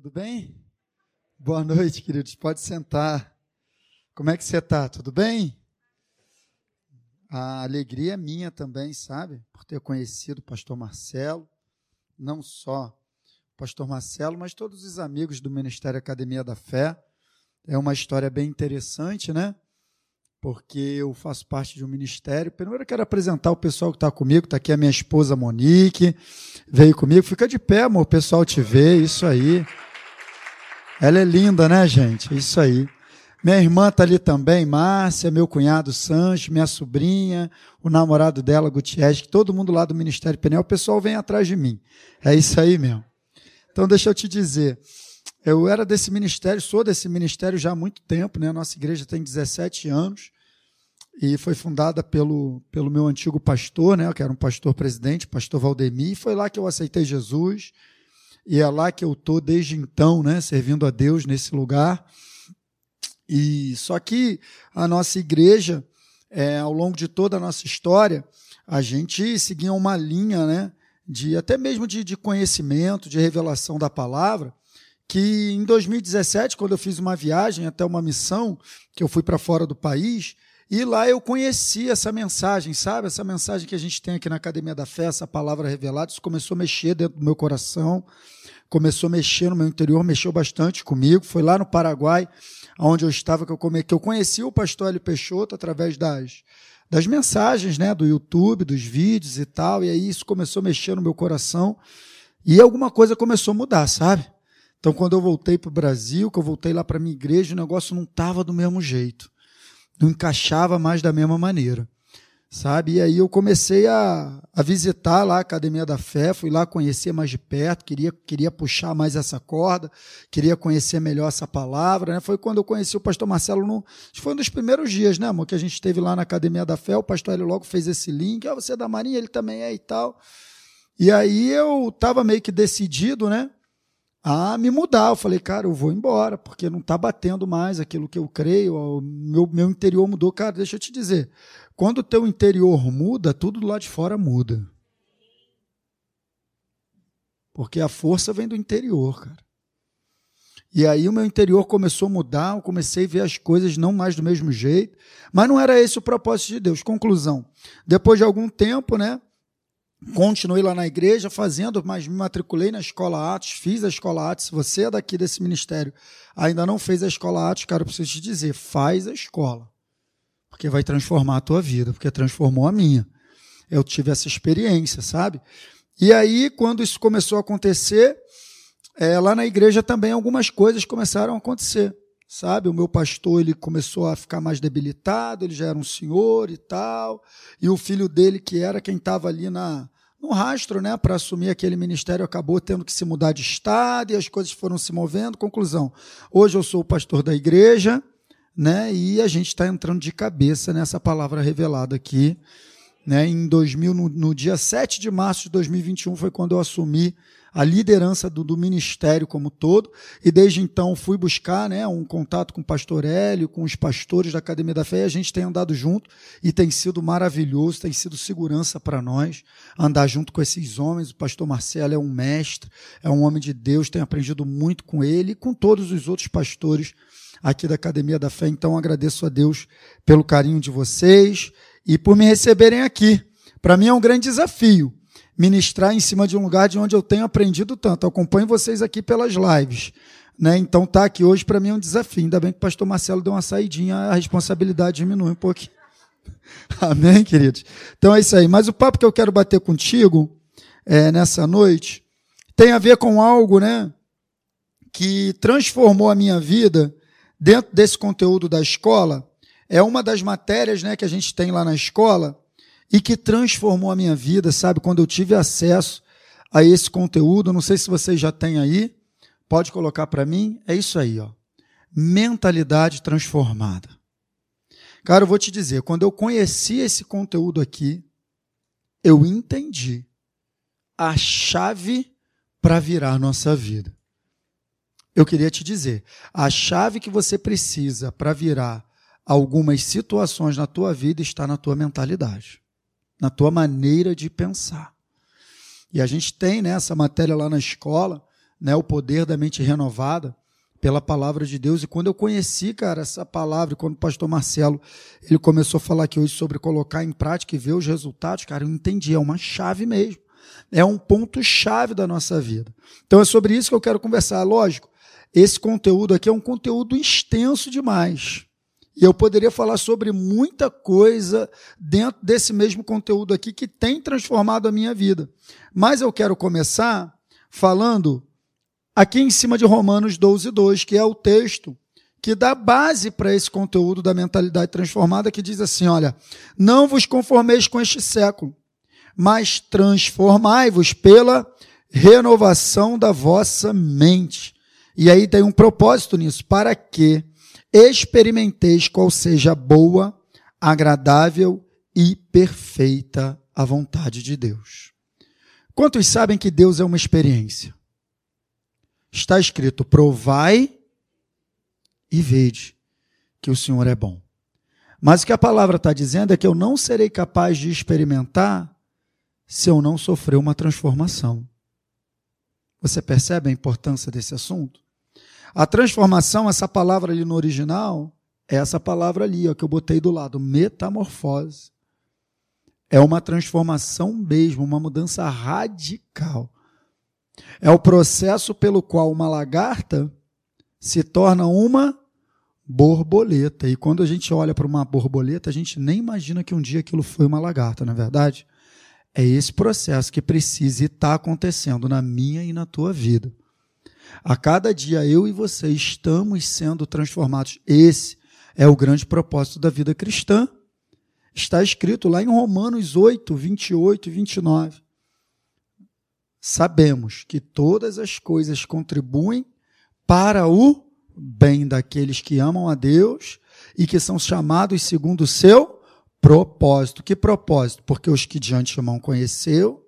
Tudo bem? Boa noite, queridos. Pode sentar. Como é que você está? Tudo bem? A alegria é minha também, sabe? Por ter conhecido o pastor Marcelo. Não só o pastor Marcelo, mas todos os amigos do Ministério Academia da Fé. É uma história bem interessante, né? Porque eu faço parte de um ministério. Primeiro eu quero apresentar o pessoal que está comigo. Está aqui a minha esposa Monique. Veio comigo. Fica de pé, amor. O pessoal te vê. Isso aí. Ela é linda, né, gente? Isso aí. Minha irmã está ali também, Márcia, meu cunhado Sancho, minha sobrinha, o namorado dela, Gutierrez, que todo mundo lá do Ministério Penel, o pessoal vem atrás de mim. É isso aí mesmo. Então, deixa eu te dizer, eu era desse ministério, sou desse ministério já há muito tempo, né? Nossa igreja tem 17 anos e foi fundada pelo, pelo meu antigo pastor, né? Que era um pastor presidente, pastor Valdemir, e foi lá que eu aceitei Jesus e é lá que eu estou desde então, né, servindo a Deus nesse lugar. E só que a nossa igreja, é, ao longo de toda a nossa história, a gente seguia uma linha, né, de até mesmo de, de conhecimento, de revelação da palavra, que em 2017, quando eu fiz uma viagem até uma missão, que eu fui para fora do país, e lá eu conheci essa mensagem, sabe? Essa mensagem que a gente tem aqui na Academia da Fé, essa palavra revelada, isso começou a mexer dentro do meu coração começou a mexer no meu interior, mexeu bastante comigo. Foi lá no Paraguai, onde eu estava, que eu, come... que eu conheci o pastor Hélio Peixoto através das, das mensagens né, do YouTube, dos vídeos e tal. E aí isso começou a mexer no meu coração. E alguma coisa começou a mudar, sabe? Então, quando eu voltei para o Brasil, que eu voltei lá para minha igreja, o negócio não estava do mesmo jeito. Não encaixava mais da mesma maneira sabe? E aí eu comecei a, a visitar lá a Academia da Fé, fui lá conhecer mais de perto, queria, queria puxar mais essa corda, queria conhecer melhor essa palavra, né? Foi quando eu conheci o pastor Marcelo, no, foi um dos primeiros dias, né, amor, que a gente esteve lá na Academia da Fé, o pastor ele logo fez esse link, ah, você é da Marinha, ele também é e tal. E aí eu estava meio que decidido, né, a me mudar. Eu falei, cara, eu vou embora, porque não está batendo mais aquilo que eu creio, o meu, meu interior mudou. Cara, deixa eu te dizer, quando o teu interior muda, tudo lá de fora muda. Porque a força vem do interior, cara. E aí o meu interior começou a mudar, eu comecei a ver as coisas não mais do mesmo jeito, mas não era esse o propósito de Deus. Conclusão. Depois de algum tempo, né, continuei lá na igreja fazendo, mas me matriculei na escola Atos, fiz a escola Atos. Se você é daqui desse ministério, ainda não fez a escola Atos, cara, eu preciso te dizer, faz a escola porque vai transformar a tua vida, porque transformou a minha. Eu tive essa experiência, sabe? E aí, quando isso começou a acontecer, é, lá na igreja também algumas coisas começaram a acontecer, sabe? O meu pastor ele começou a ficar mais debilitado, ele já era um senhor e tal, e o filho dele, que era quem estava ali na, no rastro, né, para assumir aquele ministério, acabou tendo que se mudar de estado e as coisas foram se movendo. Conclusão: hoje eu sou o pastor da igreja né? E a gente está entrando de cabeça nessa palavra revelada aqui. Né? Em 2000, no, no, dia 7 de março de 2021 foi quando eu assumi a liderança do, do, ministério como todo, e desde então fui buscar né, um contato com o pastor Hélio, com os pastores da Academia da Fé, e a gente tem andado junto e tem sido maravilhoso, tem sido segurança para nós andar junto com esses homens. O pastor Marcelo é um mestre, é um homem de Deus, tenho aprendido muito com ele e com todos os outros pastores aqui da Academia da Fé. Então agradeço a Deus pelo carinho de vocês e por me receberem aqui. Para mim é um grande desafio ministrar em cima de um lugar de onde eu tenho aprendido tanto. Eu acompanho vocês aqui pelas lives. Né? Então tá aqui hoje para mim é um desafio. Ainda bem que o pastor Marcelo deu uma saidinha, a responsabilidade diminui um pouquinho. Amém, queridos? Então é isso aí. Mas o papo que eu quero bater contigo é, nessa noite tem a ver com algo, né? Que transformou a minha vida dentro desse conteúdo da escola, é uma das matérias né, que a gente tem lá na escola e que transformou a minha vida, sabe? Quando eu tive acesso a esse conteúdo, não sei se vocês já têm aí, pode colocar para mim, é isso aí, ó. Mentalidade transformada. Cara, eu vou te dizer, quando eu conheci esse conteúdo aqui, eu entendi a chave para virar nossa vida eu queria te dizer, a chave que você precisa para virar algumas situações na tua vida está na tua mentalidade, na tua maneira de pensar. E a gente tem né, essa matéria lá na escola, né, o poder da mente renovada pela palavra de Deus. E quando eu conheci, cara, essa palavra, quando o pastor Marcelo ele começou a falar aqui hoje sobre colocar em prática e ver os resultados, cara, eu entendi, é uma chave mesmo. É um ponto chave da nossa vida. Então é sobre isso que eu quero conversar. Lógico, esse conteúdo aqui é um conteúdo extenso demais. E eu poderia falar sobre muita coisa dentro desse mesmo conteúdo aqui que tem transformado a minha vida. Mas eu quero começar falando aqui em cima de Romanos 12, 2, que é o texto que dá base para esse conteúdo da mentalidade transformada, que diz assim: olha, não vos conformeis com este século, mas transformai-vos pela renovação da vossa mente. E aí tem um propósito nisso, para que experimenteis qual seja boa, agradável e perfeita a vontade de Deus. Quantos sabem que Deus é uma experiência? está escrito: provai e vede que o Senhor é bom. Mas o que a palavra está dizendo é que eu não serei capaz de experimentar se eu não sofrer uma transformação. Você percebe a importância desse assunto? A transformação, essa palavra ali no original, é essa palavra ali, ó, que eu botei do lado, metamorfose. É uma transformação mesmo, uma mudança radical. É o processo pelo qual uma lagarta se torna uma borboleta. E quando a gente olha para uma borboleta, a gente nem imagina que um dia aquilo foi uma lagarta, não é verdade? É esse processo que precisa estar acontecendo na minha e na tua vida. A cada dia eu e você estamos sendo transformados. Esse é o grande propósito da vida cristã. Está escrito lá em Romanos 8, 28 e 29 sabemos que todas as coisas contribuem para o bem daqueles que amam a Deus e que são chamados segundo o seu propósito. Que propósito? Porque os que de antemão conheceu,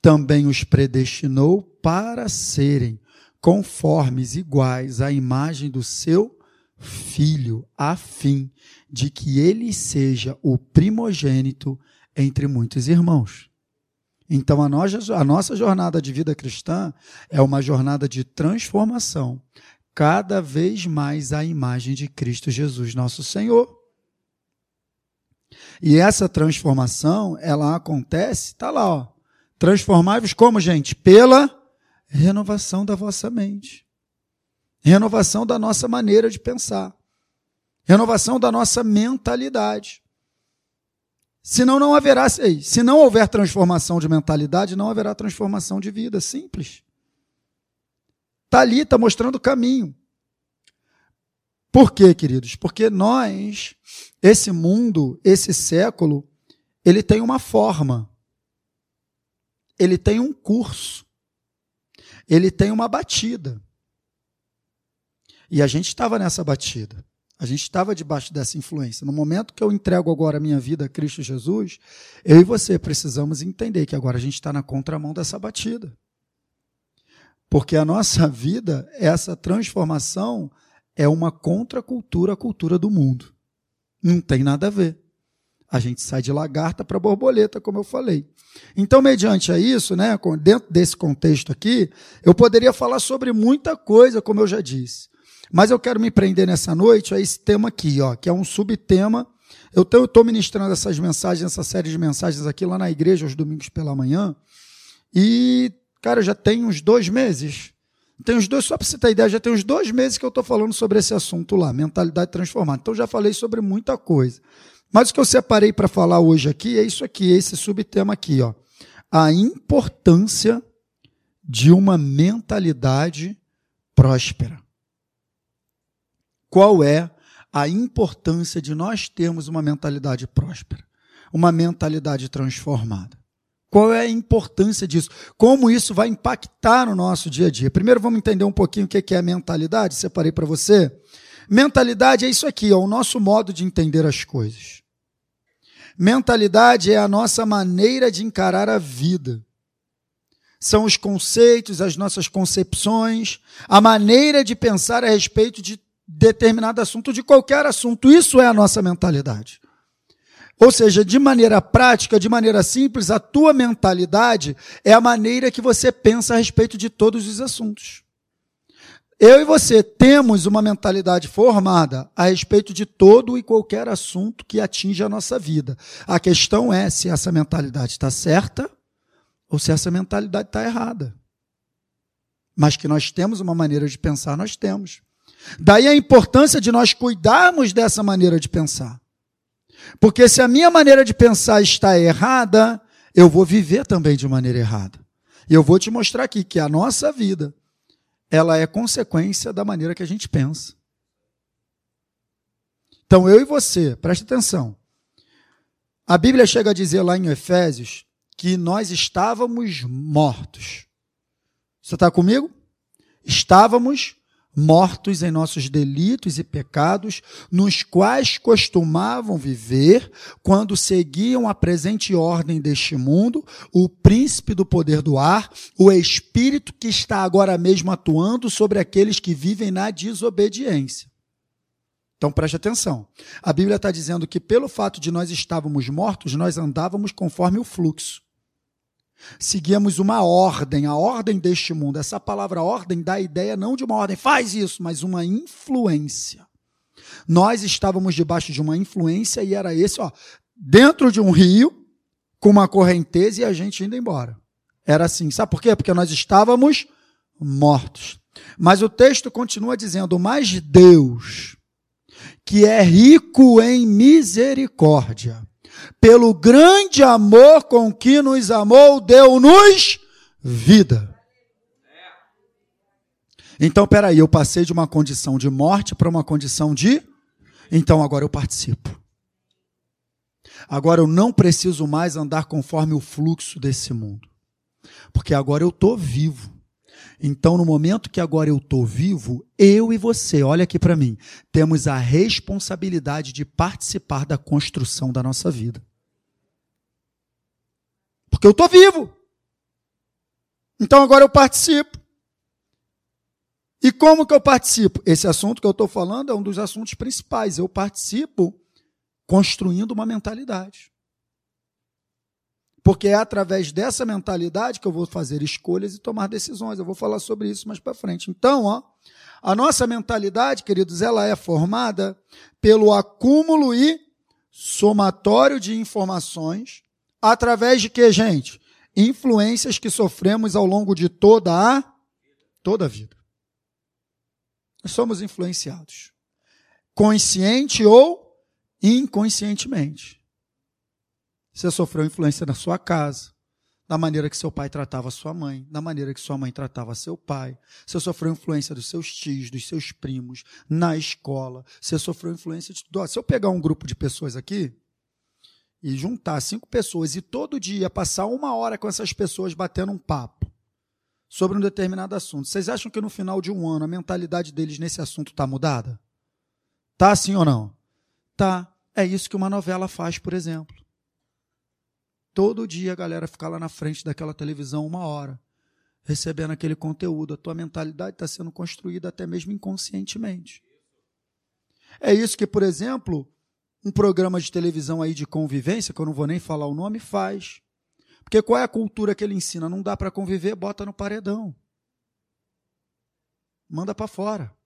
também os predestinou para serem conformes, iguais à imagem do seu filho, a fim de que ele seja o primogênito entre muitos irmãos. Então, a nossa, a nossa jornada de vida cristã é uma jornada de transformação, cada vez mais à imagem de Cristo Jesus, nosso Senhor. E essa transformação, ela acontece, tá lá, ó. Transformai-vos como, gente? Pela renovação da vossa mente. Renovação da nossa maneira de pensar. Renovação da nossa mentalidade. Senão não haverá, se não houver transformação de mentalidade, não haverá transformação de vida, simples. Está ali, está mostrando o caminho. Por quê, queridos? Porque nós, esse mundo, esse século, ele tem uma forma, ele tem um curso, ele tem uma batida. E a gente estava nessa batida. A gente estava debaixo dessa influência. No momento que eu entrego agora a minha vida a Cristo Jesus, eu e você precisamos entender que agora a gente está na contramão dessa batida. Porque a nossa vida, essa transformação, é uma contracultura à cultura do mundo. Não tem nada a ver. A gente sai de lagarta para borboleta, como eu falei. Então, mediante a isso, né, dentro desse contexto aqui, eu poderia falar sobre muita coisa, como eu já disse. Mas eu quero me prender nessa noite a esse tema aqui, ó, que é um subtema. Eu estou ministrando essas mensagens, essa série de mensagens aqui lá na igreja, aos domingos pela manhã. E, cara, já tem uns dois meses. Tem uns dois, só para você ter ideia, já tem uns dois meses que eu estou falando sobre esse assunto lá, mentalidade transformada. Então já falei sobre muita coisa. Mas o que eu separei para falar hoje aqui é isso aqui, esse subtema aqui, ó. A importância de uma mentalidade próspera qual é a importância de nós termos uma mentalidade próspera, uma mentalidade transformada. Qual é a importância disso? Como isso vai impactar no nosso dia a dia? Primeiro vamos entender um pouquinho o que é mentalidade, separei para você. Mentalidade é isso aqui, é o nosso modo de entender as coisas. Mentalidade é a nossa maneira de encarar a vida. São os conceitos, as nossas concepções, a maneira de pensar a respeito de determinado assunto, de qualquer assunto. Isso é a nossa mentalidade. Ou seja, de maneira prática, de maneira simples, a tua mentalidade é a maneira que você pensa a respeito de todos os assuntos. Eu e você temos uma mentalidade formada a respeito de todo e qualquer assunto que atinja a nossa vida. A questão é se essa mentalidade está certa ou se essa mentalidade está errada. Mas que nós temos uma maneira de pensar, nós temos. Daí a importância de nós cuidarmos dessa maneira de pensar. Porque se a minha maneira de pensar está errada, eu vou viver também de maneira errada. E eu vou te mostrar aqui que a nossa vida, ela é consequência da maneira que a gente pensa. Então eu e você, preste atenção. A Bíblia chega a dizer lá em Efésios que nós estávamos mortos. Você está comigo? Estávamos mortos em nossos delitos e pecados, nos quais costumavam viver quando seguiam a presente ordem deste mundo, o príncipe do poder do ar, o espírito que está agora mesmo atuando sobre aqueles que vivem na desobediência. Então preste atenção. A Bíblia está dizendo que, pelo fato de nós estávamos mortos, nós andávamos conforme o fluxo. Seguíamos uma ordem, a ordem deste mundo. Essa palavra ordem dá a ideia não de uma ordem, faz isso, mas uma influência. Nós estávamos debaixo de uma influência e era esse, ó, dentro de um rio, com uma correnteza e a gente indo embora. Era assim. Sabe por quê? Porque nós estávamos mortos. Mas o texto continua dizendo: Mas Deus, que é rico em misericórdia, pelo grande amor com que nos amou, deu-nos vida. Então, peraí, eu passei de uma condição de morte para uma condição de. Então, agora eu participo. Agora eu não preciso mais andar conforme o fluxo desse mundo. Porque agora eu estou vivo. Então, no momento que agora eu estou vivo, eu e você, olha aqui para mim, temos a responsabilidade de participar da construção da nossa vida. Porque eu estou vivo. Então agora eu participo. E como que eu participo? Esse assunto que eu estou falando é um dos assuntos principais. Eu participo construindo uma mentalidade. Porque é através dessa mentalidade que eu vou fazer escolhas e tomar decisões. Eu vou falar sobre isso mais para frente. Então, ó, a nossa mentalidade, queridos, ela é formada pelo acúmulo e somatório de informações através de que, gente? Influências que sofremos ao longo de toda a toda a vida. Nós somos influenciados, consciente ou inconscientemente. Você sofreu influência na sua casa, da maneira que seu pai tratava sua mãe, da maneira que sua mãe tratava seu pai. Você sofreu influência dos seus tios, dos seus primos, na escola. Você sofreu influência de. Se eu pegar um grupo de pessoas aqui e juntar cinco pessoas e todo dia passar uma hora com essas pessoas batendo um papo sobre um determinado assunto, vocês acham que no final de um ano a mentalidade deles nesse assunto está mudada? Tá assim ou não? Tá. É isso que uma novela faz, por exemplo. Todo dia a galera fica lá na frente daquela televisão uma hora, recebendo aquele conteúdo. A tua mentalidade está sendo construída até mesmo inconscientemente. É isso que, por exemplo, um programa de televisão aí de convivência, que eu não vou nem falar o nome, faz. Porque qual é a cultura que ele ensina? Não dá para conviver, bota no paredão. Manda para fora.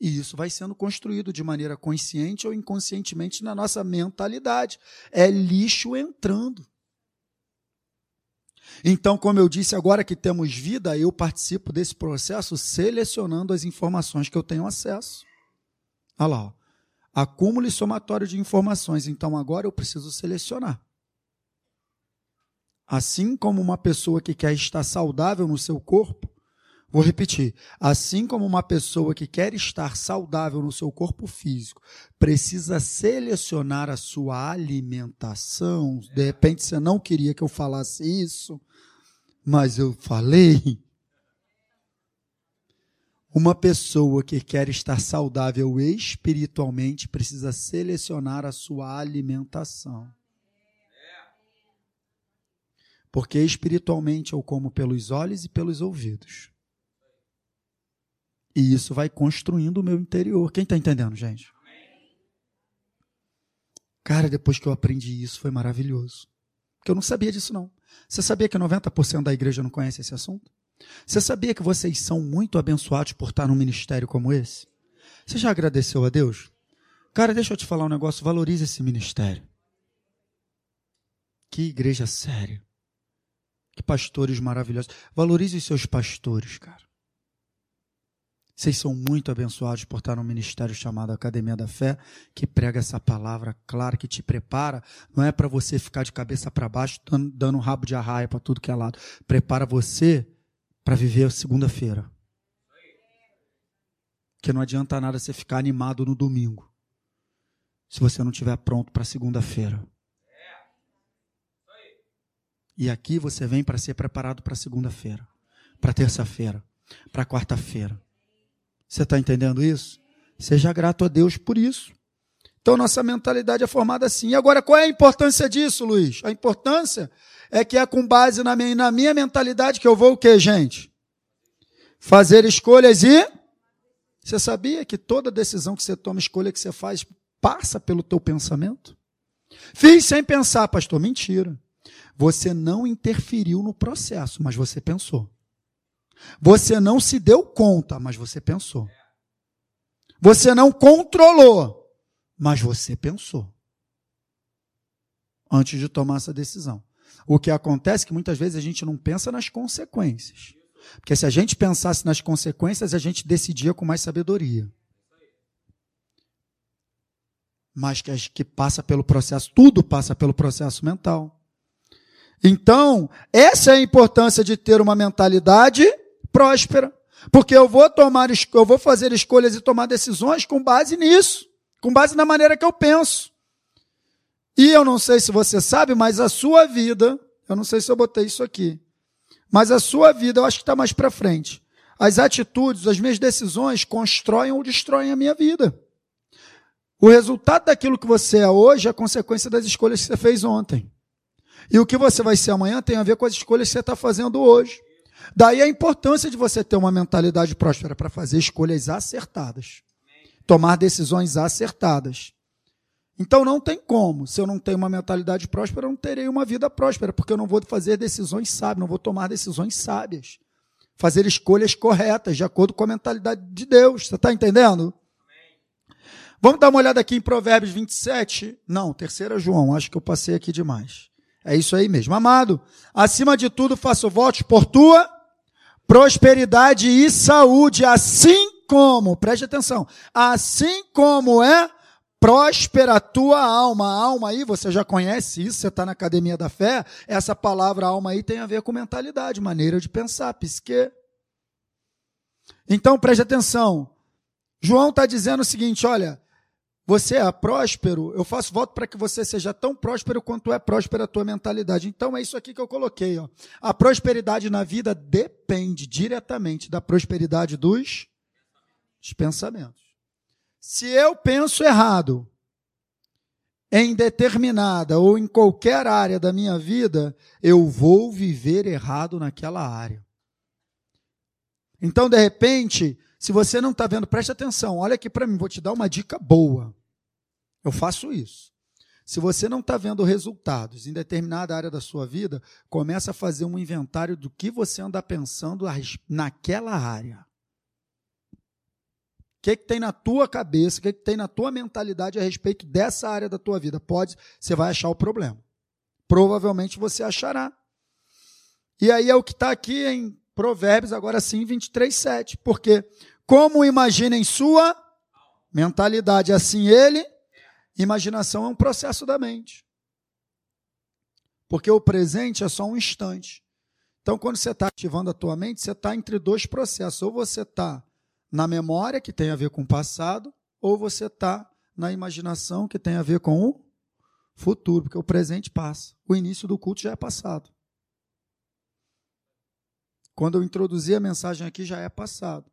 E isso vai sendo construído de maneira consciente ou inconscientemente na nossa mentalidade. É lixo entrando. Então, como eu disse, agora que temos vida, eu participo desse processo selecionando as informações que eu tenho acesso. Olha lá, ó. acúmulo e somatório de informações. Então, agora eu preciso selecionar. Assim como uma pessoa que quer estar saudável no seu corpo, Vou repetir. Assim como uma pessoa que quer estar saudável no seu corpo físico precisa selecionar a sua alimentação, de repente você não queria que eu falasse isso, mas eu falei. Uma pessoa que quer estar saudável espiritualmente precisa selecionar a sua alimentação. Porque espiritualmente eu como pelos olhos e pelos ouvidos. E isso vai construindo o meu interior. Quem está entendendo, gente? Cara, depois que eu aprendi isso, foi maravilhoso. Porque eu não sabia disso, não. Você sabia que 90% da igreja não conhece esse assunto? Você sabia que vocês são muito abençoados por estar num ministério como esse? Você já agradeceu a Deus? Cara, deixa eu te falar um negócio, valorize esse ministério. Que igreja séria. Que pastores maravilhosos. Valorize os seus pastores, cara. Vocês são muito abençoados por estar no ministério chamado Academia da Fé, que prega essa palavra clara, que te prepara. Não é para você ficar de cabeça para baixo, dando, um rabo de arraia para tudo que é lado. Prepara você para viver a segunda-feira. Que não adianta nada você ficar animado no domingo, se você não estiver pronto para segunda-feira. E aqui você vem para ser preparado para segunda-feira, para terça-feira, para quarta-feira. Você está entendendo isso? Seja grato a Deus por isso. Então, nossa mentalidade é formada assim. E agora, qual é a importância disso, Luiz? A importância é que é com base na minha, na minha mentalidade que eu vou o quê, gente? Fazer escolhas e. Você sabia que toda decisão que você toma, escolha que você faz, passa pelo teu pensamento? Fiz sem pensar, pastor. Mentira. Você não interferiu no processo, mas você pensou. Você não se deu conta, mas você pensou. Você não controlou, mas você pensou. Antes de tomar essa decisão. O que acontece é que muitas vezes a gente não pensa nas consequências. Porque se a gente pensasse nas consequências, a gente decidia com mais sabedoria. Mas que, que passa pelo processo, tudo passa pelo processo mental. Então, essa é a importância de ter uma mentalidade próspera. Porque eu vou tomar, eu vou fazer escolhas e tomar decisões com base nisso, com base na maneira que eu penso. E eu não sei se você sabe, mas a sua vida, eu não sei se eu botei isso aqui, mas a sua vida, eu acho que está mais para frente. As atitudes, as minhas decisões constroem ou destroem a minha vida. O resultado daquilo que você é hoje é consequência das escolhas que você fez ontem. E o que você vai ser amanhã tem a ver com as escolhas que você está fazendo hoje. Daí a importância de você ter uma mentalidade próspera para fazer escolhas acertadas, tomar decisões acertadas. Então não tem como. Se eu não tenho uma mentalidade próspera, eu não terei uma vida próspera, porque eu não vou fazer decisões sábias, não vou tomar decisões sábias. Fazer escolhas corretas, de acordo com a mentalidade de Deus. Você está entendendo? Vamos dar uma olhada aqui em Provérbios 27. Não, terceira João, acho que eu passei aqui demais. É isso aí mesmo. Amado, acima de tudo faço votos por tua prosperidade e saúde, assim como, preste atenção, assim como é próspera a tua alma. A alma aí, você já conhece isso, você está na academia da fé. Essa palavra alma aí tem a ver com mentalidade, maneira de pensar, psique. Então preste atenção. João está dizendo o seguinte: olha, você é próspero, eu faço voto para que você seja tão próspero quanto é próspera a tua mentalidade. Então é isso aqui que eu coloquei. Ó. A prosperidade na vida depende diretamente da prosperidade dos, dos pensamentos. Se eu penso errado em determinada ou em qualquer área da minha vida, eu vou viver errado naquela área. Então, de repente, se você não está vendo, preste atenção, olha aqui para mim, vou te dar uma dica boa. Eu faço isso. Se você não está vendo resultados em determinada área da sua vida, começa a fazer um inventário do que você anda pensando naquela área. O que, que tem na tua cabeça, o que, que tem na tua mentalidade a respeito dessa área da tua vida? Pode, você vai achar o problema. Provavelmente você achará. E aí é o que está aqui em Provérbios, agora sim, 23, 7. Porque, como imagina em sua mentalidade, assim ele Imaginação é um processo da mente. Porque o presente é só um instante. Então, quando você está ativando a tua mente, você está entre dois processos. Ou você está na memória, que tem a ver com o passado, ou você está na imaginação, que tem a ver com o futuro, porque o presente passa. O início do culto já é passado. Quando eu introduzi a mensagem aqui, já é passado.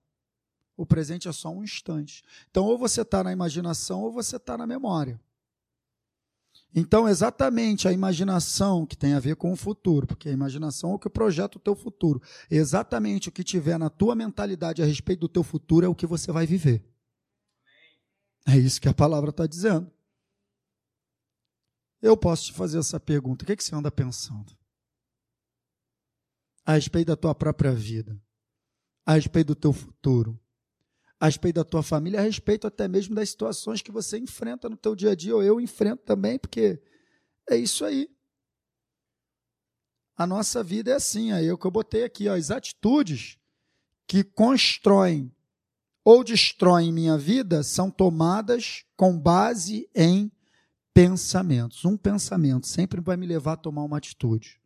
O presente é só um instante. Então, ou você está na imaginação ou você está na memória. Então, exatamente a imaginação que tem a ver com o futuro, porque a imaginação é o que projeta o teu futuro. Exatamente o que tiver na tua mentalidade a respeito do teu futuro é o que você vai viver. É isso que a palavra está dizendo. Eu posso te fazer essa pergunta: o que, é que você anda pensando? A respeito da tua própria vida, a respeito do teu futuro, a respeito da tua família, a respeito até mesmo das situações que você enfrenta no teu dia a dia, ou eu enfrento também, porque é isso aí. A nossa vida é assim, aí é o que eu botei aqui, ó, as atitudes que constroem ou destroem minha vida são tomadas com base em pensamentos. Um pensamento sempre vai me levar a tomar uma atitude.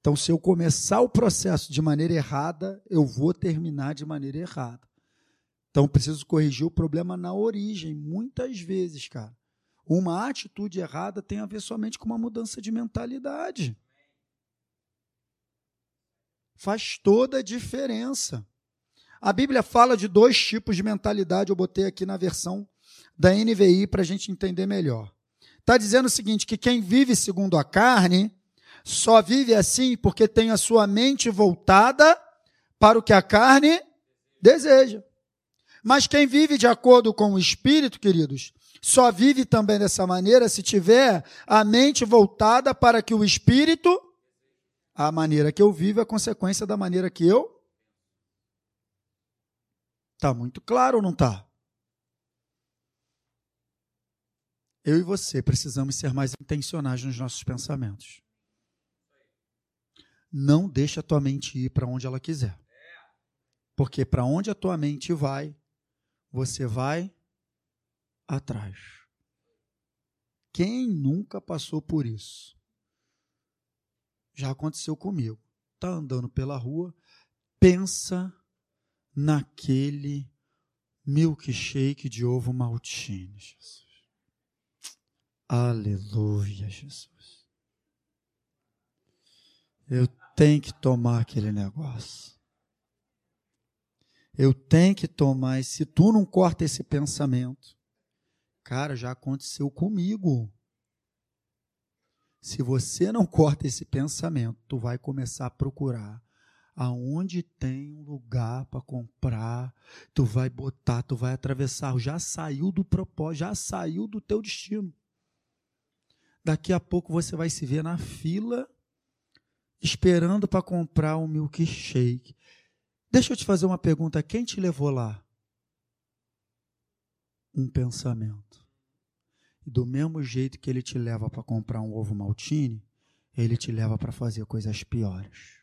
Então, se eu começar o processo de maneira errada, eu vou terminar de maneira errada. Então, preciso corrigir o problema na origem, muitas vezes, cara. Uma atitude errada tem a ver somente com uma mudança de mentalidade. Faz toda a diferença. A Bíblia fala de dois tipos de mentalidade, eu botei aqui na versão da NVI para a gente entender melhor. Está dizendo o seguinte: que quem vive segundo a carne só vive assim porque tem a sua mente voltada para o que a carne deseja. Mas quem vive de acordo com o Espírito, queridos, só vive também dessa maneira se tiver a mente voltada para que o Espírito, a maneira que eu vivo, é consequência da maneira que eu Está muito claro ou não está? Eu e você precisamos ser mais intencionais nos nossos pensamentos. Não deixa a tua mente ir para onde ela quiser. Porque para onde a tua mente vai, você vai atrás. Quem nunca passou por isso? Já aconteceu comigo. Tá andando pela rua, pensa naquele milkshake de ovo maltine, Jesus. Aleluia, Jesus. Eu tenho que tomar aquele negócio. Eu tenho que tomar. Se tu não corta esse pensamento, cara, já aconteceu comigo. Se você não corta esse pensamento, tu vai começar a procurar aonde tem um lugar para comprar, tu vai botar, tu vai atravessar, já saiu do propósito, já saiu do teu destino. Daqui a pouco você vai se ver na fila esperando para comprar um milkshake. Deixa eu te fazer uma pergunta, quem te levou lá? Um pensamento. Do mesmo jeito que ele te leva para comprar um ovo maltine, ele te leva para fazer coisas piores.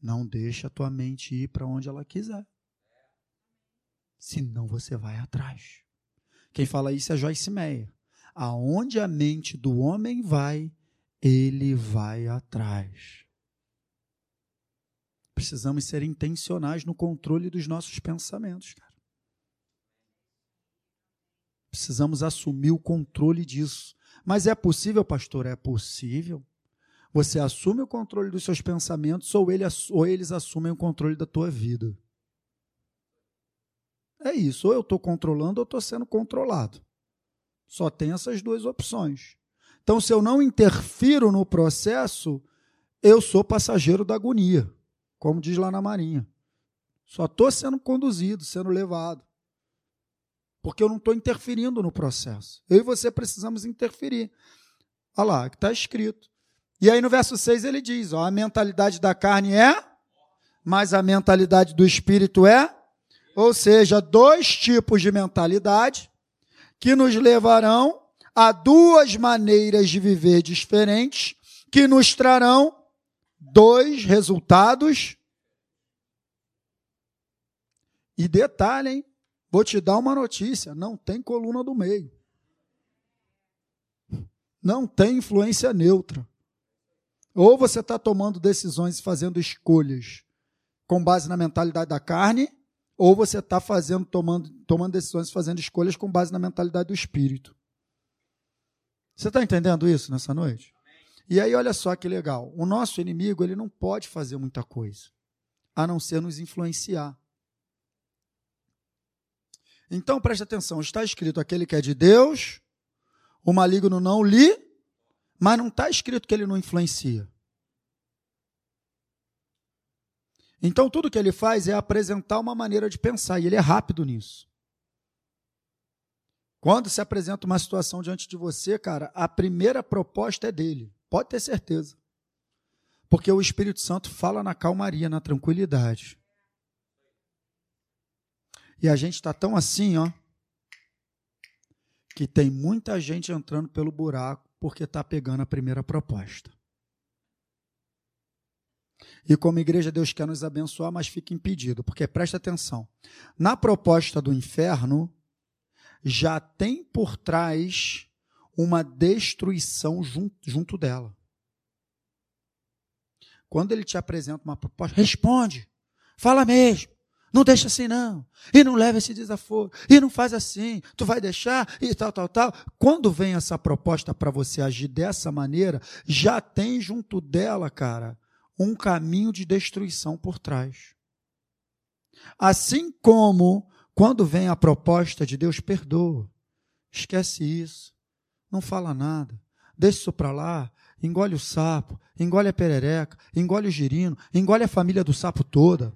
Não deixa a tua mente ir para onde ela quiser. Senão você vai atrás. Quem fala isso é Joyce Meyer. Aonde a mente do homem vai, ele vai atrás. Precisamos ser intencionais no controle dos nossos pensamentos, cara. Precisamos assumir o controle disso. Mas é possível, pastor? É possível. Você assume o controle dos seus pensamentos ou, ele, ou eles assumem o controle da tua vida. É isso. Ou eu estou controlando ou estou sendo controlado. Só tem essas duas opções. Então, se eu não interfiro no processo, eu sou passageiro da agonia, como diz lá na Marinha. Só estou sendo conduzido, sendo levado. Porque eu não estou interferindo no processo. Eu e você precisamos interferir. Olha lá, está escrito. E aí no verso 6 ele diz: ó, a mentalidade da carne é, mas a mentalidade do espírito é. Ou seja, dois tipos de mentalidade que nos levarão a duas maneiras de viver diferentes, que nos trarão dois resultados. E detalhe, hein? Vou te dar uma notícia: não tem coluna do meio. Não tem influência neutra. Ou você está tomando decisões e fazendo escolhas com base na mentalidade da carne, ou você está fazendo, tomando, tomando decisões e fazendo escolhas com base na mentalidade do espírito. Você está entendendo isso nessa noite? E aí, olha só que legal. O nosso inimigo ele não pode fazer muita coisa, a não ser nos influenciar. Então, preste atenção: está escrito aquele que é de Deus, o maligno não lhe mas não está escrito que ele não influencia. Então, tudo que ele faz é apresentar uma maneira de pensar, e ele é rápido nisso. Quando se apresenta uma situação diante de você, cara, a primeira proposta é dele. Pode ter certeza. Porque o Espírito Santo fala na calmaria, na tranquilidade. E a gente está tão assim, ó, que tem muita gente entrando pelo buraco porque está pegando a primeira proposta. E como igreja, Deus quer nos abençoar, mas fica impedido, porque presta atenção. Na proposta do inferno, já tem por trás uma destruição junto, junto dela. Quando ele te apresenta uma proposta, responde, fala mesmo. Não deixa assim, não. E não leva esse desaforo. E não faz assim. Tu vai deixar e tal, tal, tal. Quando vem essa proposta para você agir dessa maneira, já tem junto dela, cara, um caminho de destruição por trás. Assim como quando vem a proposta de Deus, perdoa. Esquece isso. Não fala nada. Deixa isso para lá. Engole o sapo, engole a perereca, engole o girino, engole a família do sapo toda.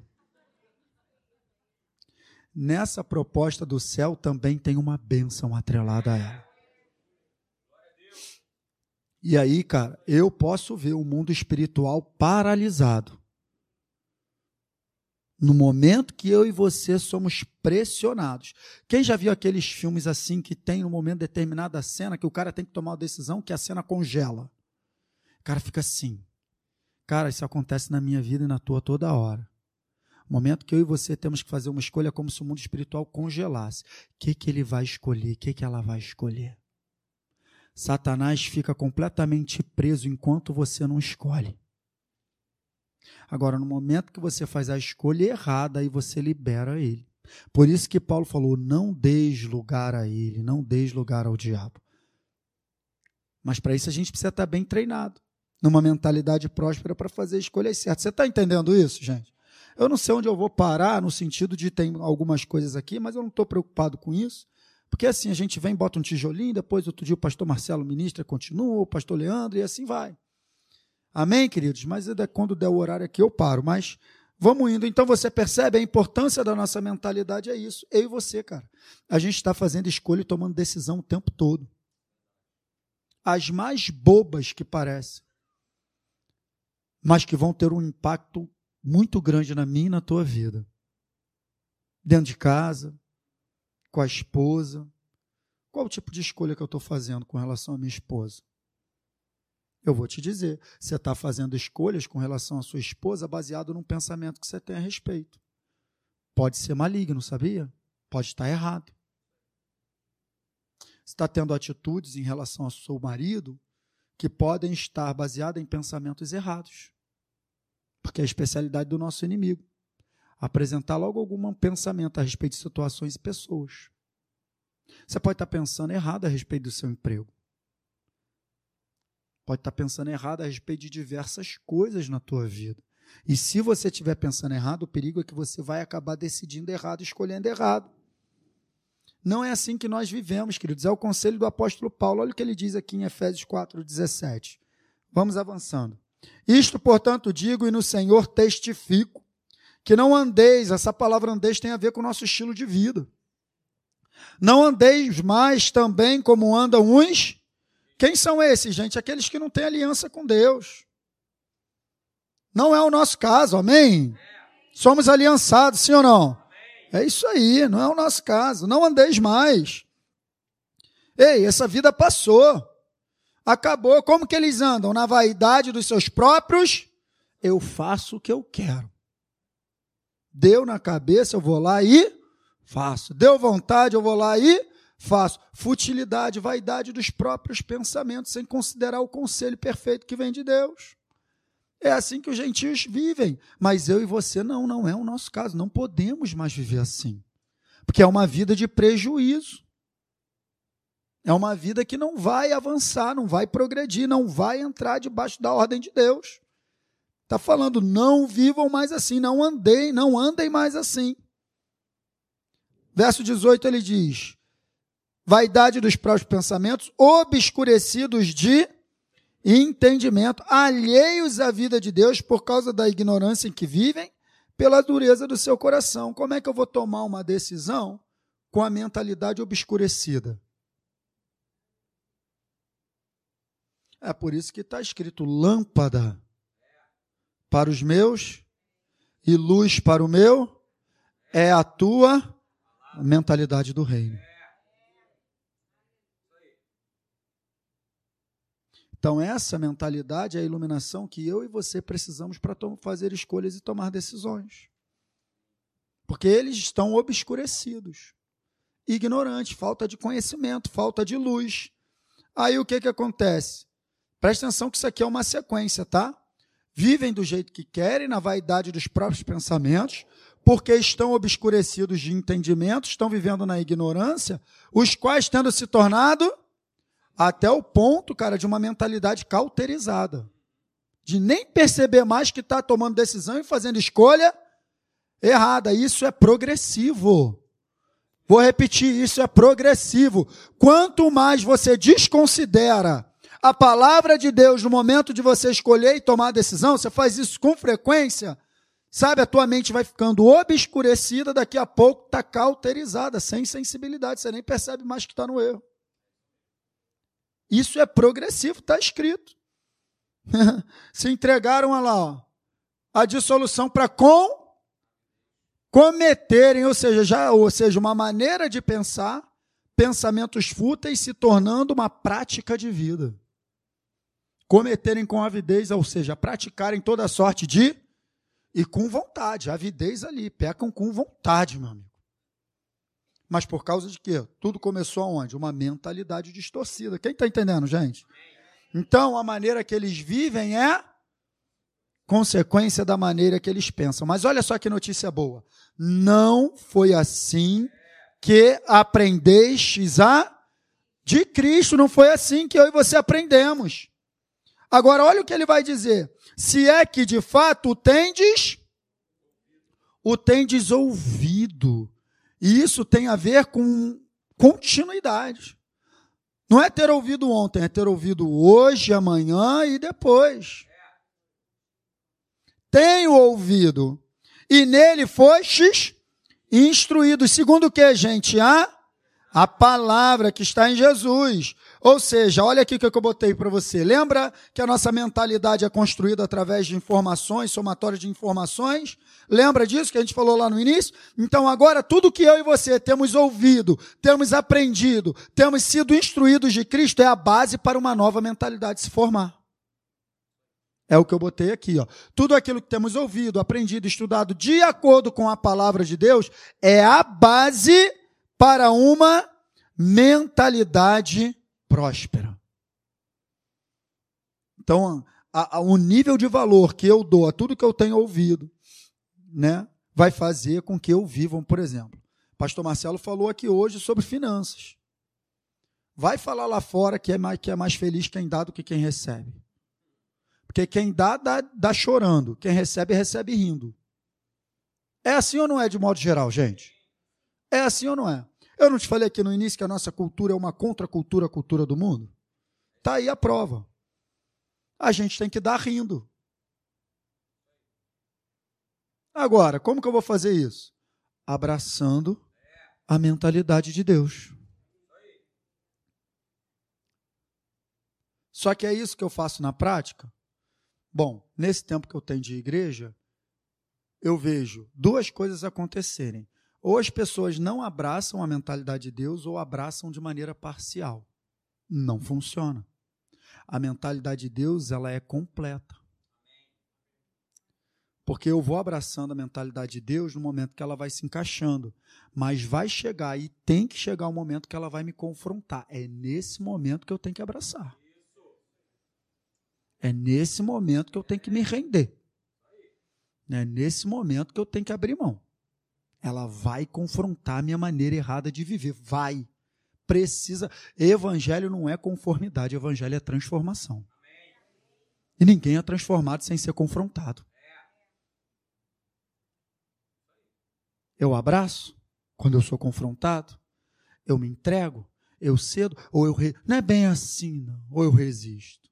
Nessa proposta do céu também tem uma bênção atrelada a ela. E aí, cara, eu posso ver o mundo espiritual paralisado. No momento que eu e você somos pressionados. Quem já viu aqueles filmes assim que tem no momento determinada cena que o cara tem que tomar uma decisão que a cena congela? O cara fica assim. Cara, isso acontece na minha vida e na tua toda hora. Momento que eu e você temos que fazer uma escolha como se o mundo espiritual congelasse. O que, que ele vai escolher? O que, que ela vai escolher? Satanás fica completamente preso enquanto você não escolhe. Agora, no momento que você faz a escolha errada, aí você libera ele. Por isso que Paulo falou: não deis lugar a ele, não deis lugar ao diabo. Mas para isso a gente precisa estar bem treinado, numa mentalidade próspera para fazer escolhas certas. Você está entendendo isso, gente? Eu não sei onde eu vou parar, no sentido de tem algumas coisas aqui, mas eu não estou preocupado com isso. Porque assim, a gente vem, bota um tijolinho, depois outro dia o pastor Marcelo ministra, continua, o pastor Leandro, e assim vai. Amém, queridos? Mas quando der o horário aqui eu paro. Mas vamos indo. Então você percebe a importância da nossa mentalidade é isso. Eu e você, cara. A gente está fazendo escolha e tomando decisão o tempo todo. As mais bobas que parecem, mas que vão ter um impacto muito grande na minha e na tua vida. Dentro de casa, com a esposa. Qual o tipo de escolha que eu estou fazendo com relação à minha esposa? Eu vou te dizer, você está fazendo escolhas com relação à sua esposa baseado num pensamento que você tem a respeito. Pode ser maligno, sabia? Pode estar errado. Você está tendo atitudes em relação ao seu marido que podem estar baseadas em pensamentos errados porque é a especialidade do nosso inimigo. Apresentar logo algum pensamento a respeito de situações e pessoas. Você pode estar pensando errado a respeito do seu emprego. Pode estar pensando errado a respeito de diversas coisas na tua vida. E se você estiver pensando errado, o perigo é que você vai acabar decidindo errado, escolhendo errado. Não é assim que nós vivemos, queridos. É o conselho do apóstolo Paulo. Olha o que ele diz aqui em Efésios 4, 17. Vamos avançando. Isto, portanto, digo e no Senhor testifico, que não andeis, essa palavra andeis tem a ver com o nosso estilo de vida. Não andeis mais também como andam uns. Quem são esses, gente? Aqueles que não têm aliança com Deus. Não é o nosso caso, amém? Somos aliançados, sim ou não? É isso aí, não é o nosso caso. Não andeis mais. Ei, essa vida passou. Acabou. Como que eles andam? Na vaidade dos seus próprios. Eu faço o que eu quero. Deu na cabeça, eu vou lá e faço. Deu vontade, eu vou lá e faço. Futilidade, vaidade dos próprios pensamentos, sem considerar o conselho perfeito que vem de Deus. É assim que os gentios vivem. Mas eu e você não, não é o nosso caso. Não podemos mais viver assim. Porque é uma vida de prejuízo. É uma vida que não vai avançar, não vai progredir, não vai entrar debaixo da ordem de Deus. Está falando, não vivam mais assim, não andem, não andem mais assim. Verso 18 ele diz: vaidade dos próprios pensamentos, obscurecidos de entendimento, alheios à vida de Deus por causa da ignorância em que vivem, pela dureza do seu coração. Como é que eu vou tomar uma decisão com a mentalidade obscurecida? É por isso que está escrito lâmpada para os meus e luz para o meu é a tua mentalidade do reino. Então, essa mentalidade é a iluminação que eu e você precisamos para fazer escolhas e tomar decisões. Porque eles estão obscurecidos, ignorantes, falta de conhecimento, falta de luz. Aí o que, que acontece? Presta atenção que isso aqui é uma sequência, tá? Vivem do jeito que querem, na vaidade dos próprios pensamentos, porque estão obscurecidos de entendimento, estão vivendo na ignorância, os quais, tendo se tornado até o ponto, cara, de uma mentalidade cauterizada. De nem perceber mais que está tomando decisão e fazendo escolha errada. Isso é progressivo. Vou repetir, isso é progressivo. Quanto mais você desconsidera a palavra de Deus no momento de você escolher e tomar a decisão, você faz isso com frequência, sabe? A tua mente vai ficando obscurecida, daqui a pouco está cauterizada, sem sensibilidade, você nem percebe mais que está no erro. Isso é progressivo, está escrito. Se entregaram a lá, ó, a dissolução para com cometerem, ou seja, já, ou seja, uma maneira de pensar, pensamentos fúteis se tornando uma prática de vida. Cometerem com avidez, ou seja, praticarem toda sorte de e com vontade, avidez ali, pecam com vontade, meu amigo. Mas por causa de quê? Tudo começou aonde? Uma mentalidade distorcida. Quem está entendendo, gente? Então, a maneira que eles vivem é consequência da maneira que eles pensam. Mas olha só que notícia boa. Não foi assim que aprendestes a de Cristo. Não foi assim que eu e você aprendemos. Agora, olha o que ele vai dizer. Se é que de fato o tendes, o tendes ouvido. E isso tem a ver com continuidade. Não é ter ouvido ontem, é ter ouvido hoje, amanhã e depois. Tenho ouvido, e nele fostes instruídos. Segundo o que, gente? A, a palavra que está em Jesus. Ou seja, olha aqui o que eu botei para você. Lembra que a nossa mentalidade é construída através de informações, somatório de informações? Lembra disso que a gente falou lá no início? Então, agora, tudo que eu e você temos ouvido, temos aprendido, temos sido instruídos de Cristo é a base para uma nova mentalidade se formar. É o que eu botei aqui, ó. Tudo aquilo que temos ouvido, aprendido, estudado de acordo com a palavra de Deus é a base para uma mentalidade próspera. Então, a, a, o nível de valor que eu dou a tudo que eu tenho ouvido, né, vai fazer com que eu viva, por exemplo. Pastor Marcelo falou aqui hoje sobre finanças. Vai falar lá fora que é mais, que é mais feliz quem dá do que quem recebe. Porque quem dá, dá, dá chorando. Quem recebe, recebe rindo. É assim ou não é de modo geral, gente? É assim ou não é? Eu não te falei aqui no início que a nossa cultura é uma contracultura à cultura do mundo? Está aí a prova. A gente tem que dar rindo. Agora, como que eu vou fazer isso? Abraçando a mentalidade de Deus. Só que é isso que eu faço na prática? Bom, nesse tempo que eu tenho de igreja, eu vejo duas coisas acontecerem. Ou as pessoas não abraçam a mentalidade de Deus ou abraçam de maneira parcial. Não funciona. A mentalidade de Deus, ela é completa. Porque eu vou abraçando a mentalidade de Deus no momento que ela vai se encaixando. Mas vai chegar e tem que chegar o um momento que ela vai me confrontar. É nesse momento que eu tenho que abraçar. É nesse momento que eu tenho que me render. É nesse momento que eu tenho que abrir mão ela vai confrontar a minha maneira errada de viver. Vai. Precisa. Evangelho não é conformidade, evangelho é transformação. E ninguém é transformado sem ser confrontado. Eu abraço quando eu sou confrontado, eu me entrego, eu cedo, ou eu. Re... Não é bem assim, não. Ou eu resisto.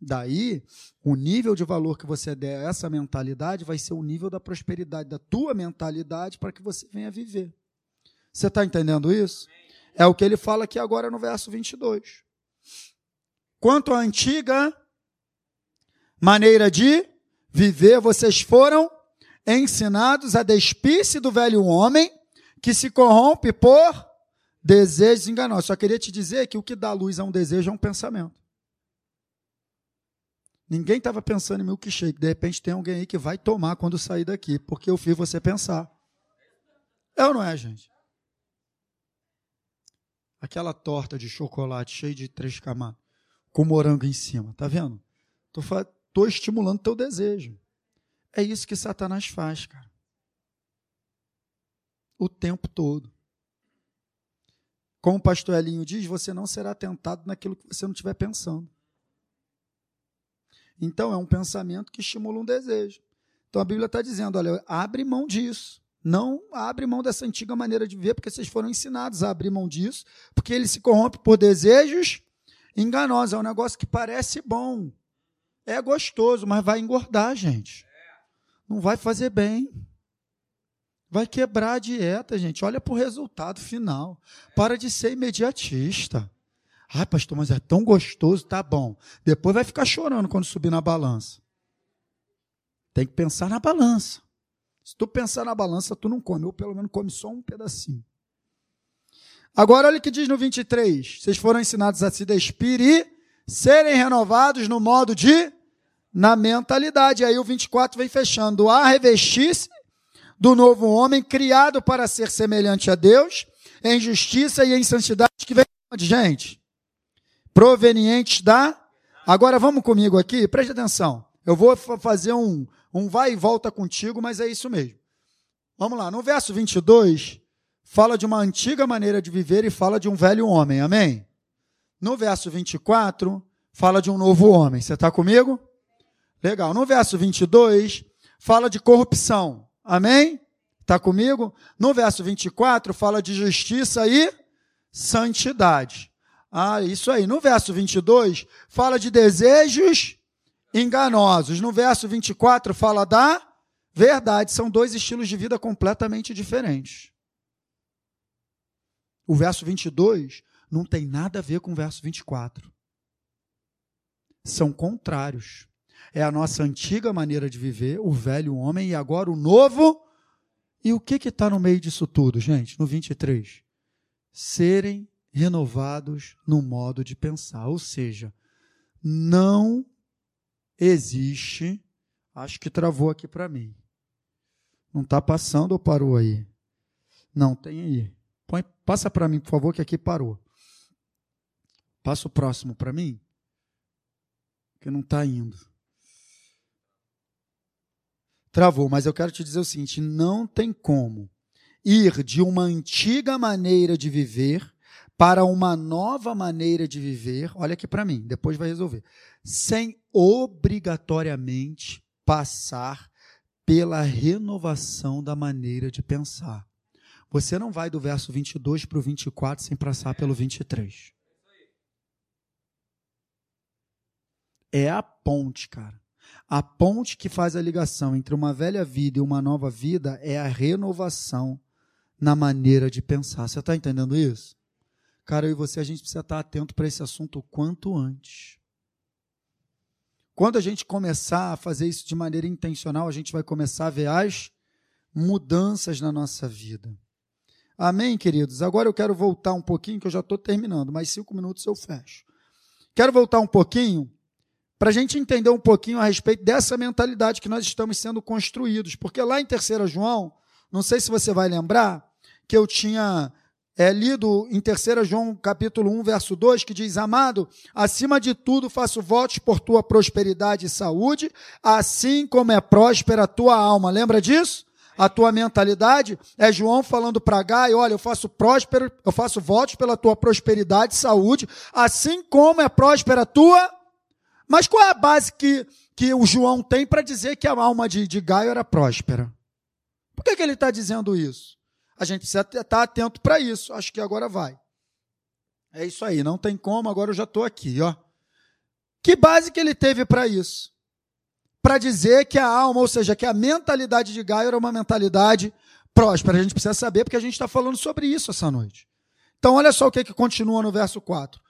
Daí, o nível de valor que você der a essa mentalidade vai ser o nível da prosperidade da tua mentalidade para que você venha viver. Você está entendendo isso? É o que ele fala aqui agora no verso 22. quanto à antiga maneira de viver, vocês foram ensinados a despir-se do velho homem que se corrompe por desejos enganosos. Só queria te dizer que o que dá luz a um desejo é um pensamento. Ninguém estava pensando em milkshake. De repente tem alguém aí que vai tomar quando sair daqui, porque eu fiz você pensar. É ou não é, gente? Aquela torta de chocolate cheia de três camadas, com morango em cima, tá vendo? Tô, tô estimulando teu desejo. É isso que Satanás faz, cara. O tempo todo. Como o pastor Elinho diz, você não será tentado naquilo que você não estiver pensando. Então, é um pensamento que estimula um desejo. Então, a Bíblia está dizendo: olha, abre mão disso. Não abre mão dessa antiga maneira de viver, porque vocês foram ensinados a abrir mão disso, porque ele se corrompe por desejos enganosos. É um negócio que parece bom, é gostoso, mas vai engordar, gente. Não vai fazer bem. Vai quebrar a dieta, gente. Olha para o resultado final. Para de ser imediatista. Ai, pastor, mas é tão gostoso, tá bom. Depois vai ficar chorando quando subir na balança. Tem que pensar na balança. Se tu pensar na balança, tu não come, ou pelo menos come só um pedacinho. Agora, olha o que diz no 23. Vocês foram ensinados a se despir e serem renovados no modo de, na mentalidade. Aí o 24 vem fechando. A revestir-se do novo homem, criado para ser semelhante a Deus, em justiça e em santidade, que vem de gente provenientes da. Agora vamos comigo aqui, preste atenção. Eu vou fazer um, um vai e volta contigo, mas é isso mesmo. Vamos lá, no verso 22, fala de uma antiga maneira de viver e fala de um velho homem, amém? No verso 24, fala de um novo homem. Você está comigo? Legal. No verso 22, fala de corrupção, amém? Está comigo? No verso 24, fala de justiça e santidade. Ah, isso aí. No verso 22, fala de desejos enganosos. No verso 24, fala da verdade. São dois estilos de vida completamente diferentes. O verso 22 não tem nada a ver com o verso 24. São contrários. É a nossa antiga maneira de viver, o velho homem, e agora o novo. E o que está no meio disso tudo, gente? No 23. Serem renovados no modo de pensar. Ou seja, não existe. Acho que travou aqui para mim. Não está passando ou parou aí? Não, tem aí. Põe, passa para mim, por favor, que aqui parou. Passa o próximo para mim. Que não está indo. Travou, mas eu quero te dizer o seguinte: não tem como ir de uma antiga maneira de viver para uma nova maneira de viver, olha aqui para mim, depois vai resolver, sem obrigatoriamente passar pela renovação da maneira de pensar. Você não vai do verso 22 para o 24 sem passar pelo 23. É a ponte, cara. A ponte que faz a ligação entre uma velha vida e uma nova vida é a renovação na maneira de pensar. Você está entendendo isso? Cara, eu e você, a gente precisa estar atento para esse assunto o quanto antes. Quando a gente começar a fazer isso de maneira intencional, a gente vai começar a ver as mudanças na nossa vida. Amém, queridos? Agora eu quero voltar um pouquinho, que eu já estou terminando, mais cinco minutos eu fecho. Quero voltar um pouquinho para a gente entender um pouquinho a respeito dessa mentalidade que nós estamos sendo construídos. Porque lá em 3 João, não sei se você vai lembrar, que eu tinha é lido em 3 João capítulo 1, verso 2, que diz, Amado, acima de tudo faço votos por tua prosperidade e saúde, assim como é próspera a tua alma. Lembra disso? A tua mentalidade é João falando para Gai, olha, eu faço próspero, eu faço votos pela tua prosperidade e saúde, assim como é próspera a tua. Mas qual é a base que, que o João tem para dizer que a alma de, de Gaio era próspera? Por que, que ele está dizendo isso? A gente precisa estar atento para isso. Acho que agora vai. É isso aí, não tem como, agora eu já estou aqui, ó. Que base que ele teve para isso? Para dizer que a alma, ou seja, que a mentalidade de Gaio era uma mentalidade próspera. A gente precisa saber porque a gente está falando sobre isso essa noite. Então, olha só o que, que continua no verso 4.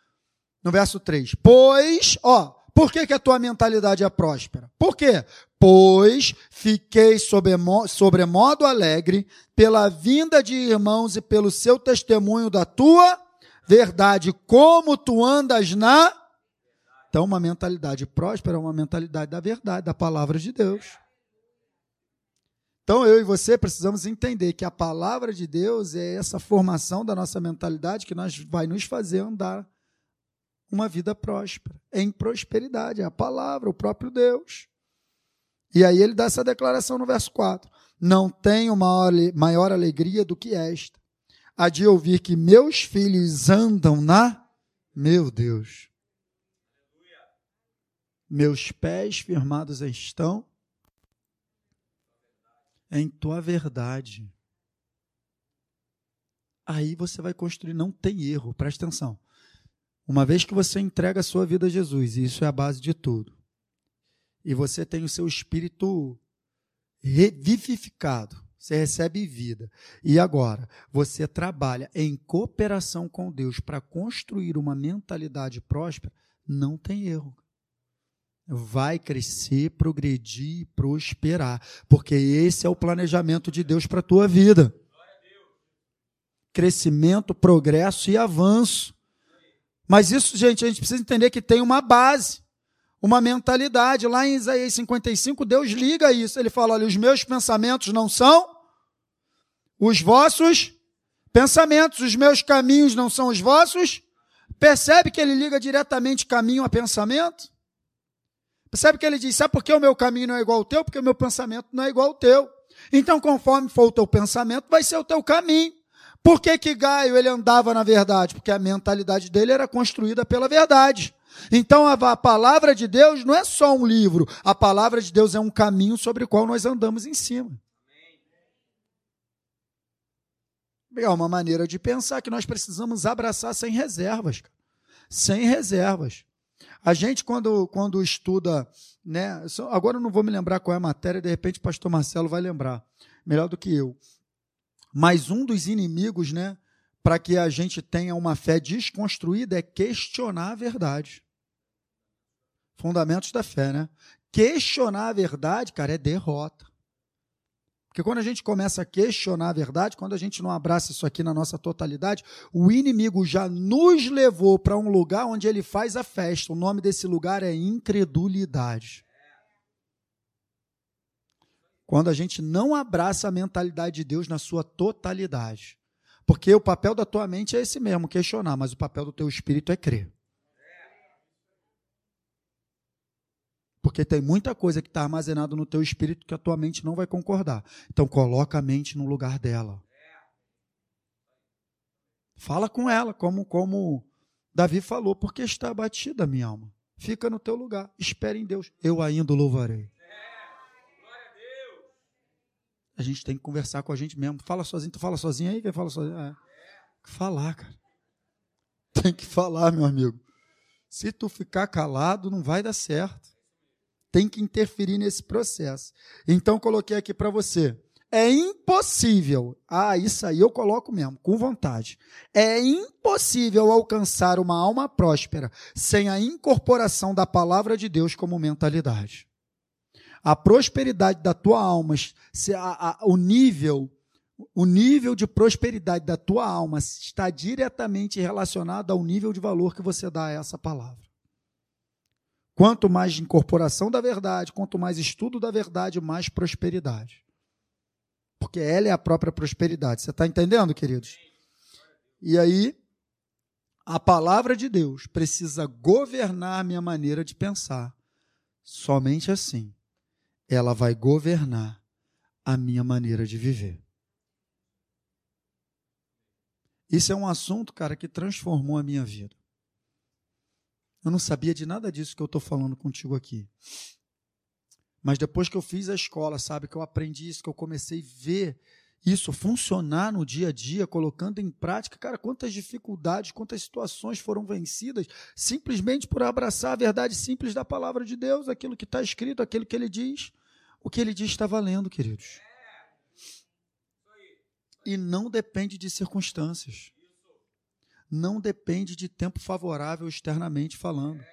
no verso 3. Pois, ó, por que, que a tua mentalidade é próspera? Por quê? Pois fiquei sobremodo alegre pela vinda de irmãos e pelo seu testemunho da tua verdade, como tu andas na. Então, uma mentalidade próspera é uma mentalidade da verdade, da palavra de Deus. Então, eu e você precisamos entender que a palavra de Deus é essa formação da nossa mentalidade que nós, vai nos fazer andar uma vida próspera, em prosperidade. É a palavra, o próprio Deus. E aí ele dá essa declaração no verso 4: Não tenho maior, maior alegria do que esta, a de ouvir que meus filhos andam na. Meu Deus. Meus pés firmados estão em tua verdade. Aí você vai construir, não tem erro, presta atenção. Uma vez que você entrega a sua vida a Jesus, e isso é a base de tudo, e você tem o seu espírito revivificado, você recebe vida. E agora, você trabalha em cooperação com Deus para construir uma mentalidade próspera, não tem erro. Vai crescer, progredir, prosperar, porque esse é o planejamento de Deus para a tua vida. Crescimento, progresso e avanço. Mas isso, gente, a gente precisa entender que tem uma base, uma mentalidade. Lá em Isaías 55, Deus liga isso. Ele fala: olha, os meus pensamentos não são os vossos pensamentos, os meus caminhos não são os vossos. Percebe que ele liga diretamente caminho a pensamento? Percebe que ele diz: sabe por que o meu caminho não é igual ao teu? Porque o meu pensamento não é igual ao teu. Então, conforme for o teu pensamento, vai ser o teu caminho. Por que, que Gaio ele andava na verdade? Porque a mentalidade dele era construída pela verdade. Então a, palavra de Deus não é só um livro, a palavra de Deus é um caminho sobre o qual nós andamos em cima. É uma maneira de pensar que nós precisamos abraçar sem reservas. Sem reservas. A gente, quando, quando estuda, né? Agora eu não vou me lembrar qual é a matéria, de repente o pastor Marcelo vai lembrar, melhor do que eu. Mas um dos inimigos, né, para que a gente tenha uma fé desconstruída é questionar a verdade. Fundamentos da fé, né? Questionar a verdade, cara, é derrota. Porque quando a gente começa a questionar a verdade, quando a gente não abraça isso aqui na nossa totalidade, o inimigo já nos levou para um lugar onde ele faz a festa. O nome desse lugar é incredulidade. Quando a gente não abraça a mentalidade de Deus na sua totalidade. Porque o papel da tua mente é esse mesmo, questionar, mas o papel do teu espírito é crer. Porque tem muita coisa que está armazenada no teu espírito que a tua mente não vai concordar. Então coloca a mente no lugar dela. Fala com ela, como, como Davi falou, porque está abatida minha alma. Fica no teu lugar, espere em Deus. Eu ainda louvarei. A gente tem que conversar com a gente mesmo. Fala sozinho, tu fala sozinho aí? Quem fala sozinho? É. Falar, cara. Tem que falar, meu amigo. Se tu ficar calado, não vai dar certo. Tem que interferir nesse processo. Então, coloquei aqui para você. É impossível. Ah, isso aí eu coloco mesmo, com vontade. É impossível alcançar uma alma próspera sem a incorporação da palavra de Deus como mentalidade a prosperidade da tua alma, a, a, o nível o nível de prosperidade da tua alma está diretamente relacionado ao nível de valor que você dá a essa palavra. Quanto mais incorporação da verdade, quanto mais estudo da verdade, mais prosperidade. Porque ela é a própria prosperidade. Você está entendendo, queridos? E aí, a palavra de Deus precisa governar minha maneira de pensar. Somente assim ela vai governar a minha maneira de viver. Isso é um assunto, cara, que transformou a minha vida. Eu não sabia de nada disso que eu estou falando contigo aqui. Mas depois que eu fiz a escola, sabe, que eu aprendi isso, que eu comecei a ver isso funcionar no dia a dia, colocando em prática, cara, quantas dificuldades, quantas situações foram vencidas simplesmente por abraçar a verdade simples da palavra de Deus, aquilo que está escrito, aquilo que ele diz. O que ele diz está valendo, queridos. E não depende de circunstâncias. não depende de tempo favorável externamente falando.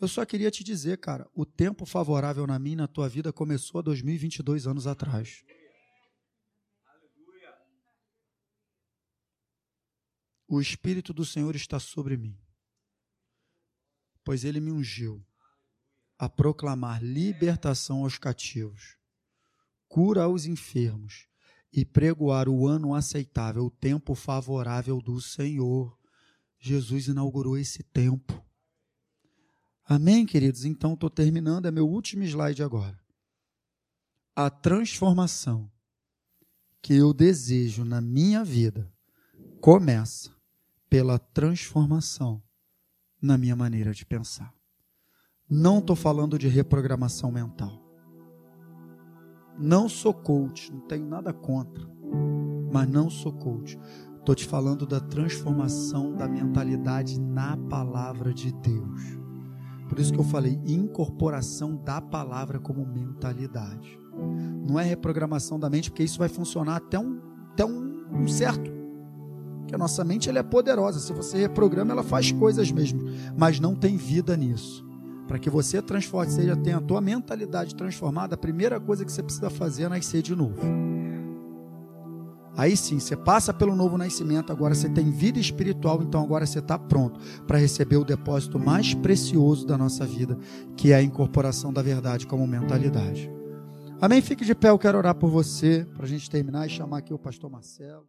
Eu só queria te dizer, cara, o tempo favorável na minha, na tua vida começou há 2022 anos atrás. O Espírito do Senhor está sobre mim, pois ele me ungiu a proclamar libertação aos cativos, cura aos enfermos e pregoar o ano aceitável, o tempo favorável do Senhor. Jesus inaugurou esse tempo. Amém, queridos? Então, estou terminando, é meu último slide agora. A transformação que eu desejo na minha vida começa pela transformação na minha maneira de pensar. Não estou falando de reprogramação mental. Não sou coach, não tenho nada contra, mas não sou coach. Estou te falando da transformação da mentalidade na palavra de Deus. Por isso que eu falei incorporação da palavra como mentalidade. Não é reprogramação da mente, porque isso vai funcionar até um, até um, um certo que a nossa mente ela é poderosa. Se você reprograma, ela faz coisas mesmo, mas não tem vida nisso. Para que você transforme, seja tenha a tua mentalidade transformada, a primeira coisa que você precisa fazer é nascer de novo. Aí sim, você passa pelo novo nascimento, agora você tem vida espiritual, então agora você está pronto para receber o depósito mais precioso da nossa vida, que é a incorporação da verdade como mentalidade. Amém? Fique de pé, eu quero orar por você, para a gente terminar e chamar aqui o pastor Marcelo.